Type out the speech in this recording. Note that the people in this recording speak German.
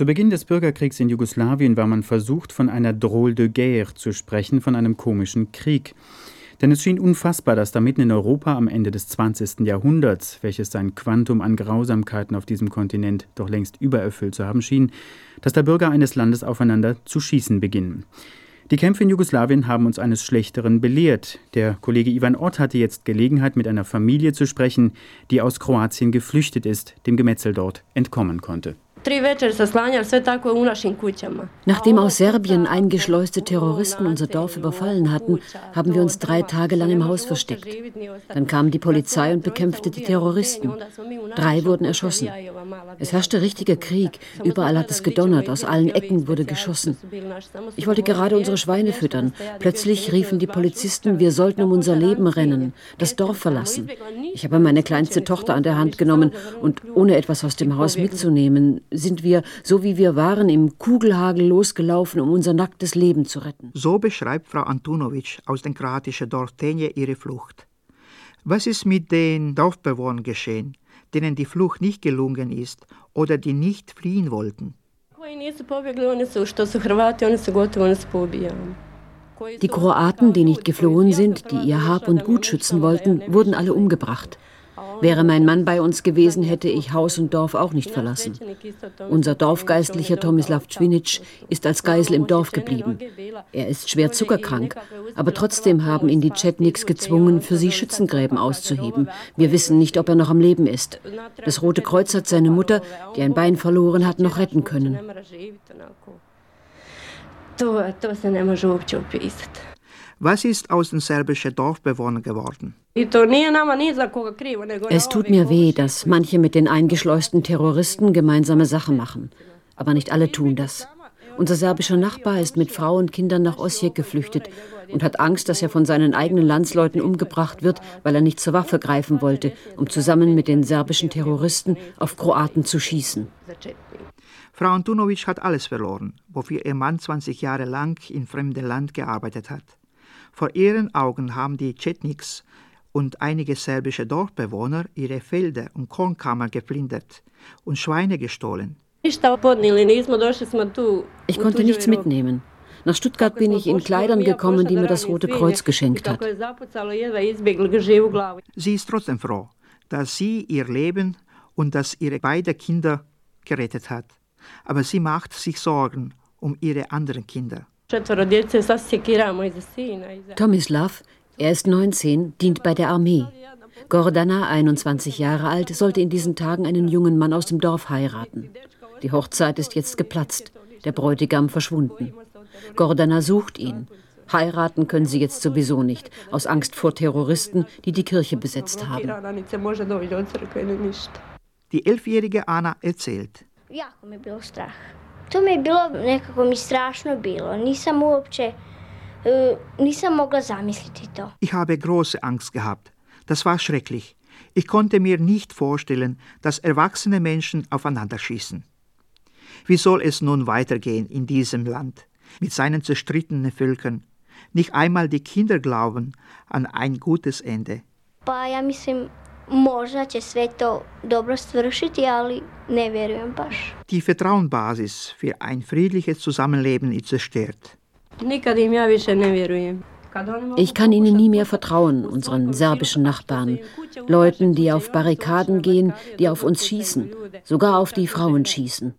Zu Beginn des Bürgerkriegs in Jugoslawien war man versucht, von einer Drôle de guerre zu sprechen, von einem komischen Krieg. Denn es schien unfassbar, dass da mitten in Europa am Ende des 20. Jahrhunderts, welches sein Quantum an Grausamkeiten auf diesem Kontinent doch längst übererfüllt zu haben schien, dass da Bürger eines Landes aufeinander zu schießen beginnen. Die Kämpfe in Jugoslawien haben uns eines Schlechteren belehrt. Der Kollege Ivan Ott hatte jetzt Gelegenheit, mit einer Familie zu sprechen, die aus Kroatien geflüchtet ist, dem Gemetzel dort entkommen konnte. Nachdem aus Serbien eingeschleuste Terroristen unser Dorf überfallen hatten, haben wir uns drei Tage lang im Haus versteckt. Dann kam die Polizei und bekämpfte die Terroristen. Drei wurden erschossen. Es herrschte richtiger Krieg. Überall hat es gedonnert, aus allen Ecken wurde geschossen. Ich wollte gerade unsere Schweine füttern. Plötzlich riefen die Polizisten, wir sollten um unser Leben rennen, das Dorf verlassen. Ich habe meine kleinste Tochter an der Hand genommen und ohne etwas aus dem Haus mitzunehmen, sind wir, so wie wir waren, im Kugelhagel losgelaufen, um unser nacktes Leben zu retten. So beschreibt Frau Antunovic aus dem kroatischen Dorf Tenje ihre Flucht. Was ist mit den Dorfbewohnern geschehen, denen die Flucht nicht gelungen ist oder die nicht fliehen wollten? Die Kroaten, die nicht geflohen sind, die ihr Hab und Gut schützen wollten, wurden alle umgebracht. Wäre mein Mann bei uns gewesen, hätte ich Haus und Dorf auch nicht verlassen. Unser Dorfgeistlicher Tomislav Cvinic ist als Geisel im Dorf geblieben. Er ist schwer zuckerkrank, aber trotzdem haben ihn die Chetniks gezwungen, für sie Schützengräben auszuheben. Wir wissen nicht, ob er noch am Leben ist. Das Rote Kreuz hat seine Mutter, die ein Bein verloren hat, noch retten können. Was ist aus den serbischen Dorfbewohnern geworden? Es tut mir weh, dass manche mit den eingeschleusten Terroristen gemeinsame Sache machen. Aber nicht alle tun das. Unser serbischer Nachbar ist mit Frau und Kindern nach Osijek geflüchtet und hat Angst, dass er von seinen eigenen Landsleuten umgebracht wird, weil er nicht zur Waffe greifen wollte, um zusammen mit den serbischen Terroristen auf Kroaten zu schießen. Frau Antunovic hat alles verloren, wofür ihr Mann 20 Jahre lang in fremdem Land gearbeitet hat. Vor ihren Augen haben die Chetniks und einige serbische Dorfbewohner ihre Felder und Kornkammer geplündert und Schweine gestohlen. Ich konnte nichts mitnehmen. Nach Stuttgart bin ich in Kleidern gekommen, die mir das Rote Kreuz geschenkt hat. Sie ist trotzdem froh, dass sie ihr Leben und dass ihre beiden Kinder gerettet hat. Aber sie macht sich Sorgen um ihre anderen Kinder. Tomislav, er ist 19, dient bei der Armee. Gordana, 21 Jahre alt, sollte in diesen Tagen einen jungen Mann aus dem Dorf heiraten. Die Hochzeit ist jetzt geplatzt, der Bräutigam verschwunden. Gordana sucht ihn. Heiraten können sie jetzt sowieso nicht, aus Angst vor Terroristen, die die Kirche besetzt haben. Die elfjährige Anna erzählt. To mi je bilo, nekako mi strašno bilo. Nisam uopće, uh, nisam mogla zamisliti to. Ich habe große Angst gehabt. Das war schrecklich. Ich konnte mir nicht vorstellen, dass erwachsene Menschen aufeinander schießen. Wie soll es nun weitergehen in diesem Land mit seinen zerstrittenen Völkern? Nicht einmal die Kinder glauben an ein gutes Ende. Pa ja mislim, Možda će sve to dobro svršiti, ali ne vjerujem baš. Die Vertrauensbasis für ein friedliches Zusammenleben ist zerstört. Nikad im ja više ne vjerujem. Ich kann ihnen nie mehr vertrauen, unseren serbischen Nachbarn, Leuten, die auf Barrikaden gehen, die auf uns schießen, sogar auf die Frauen schießen.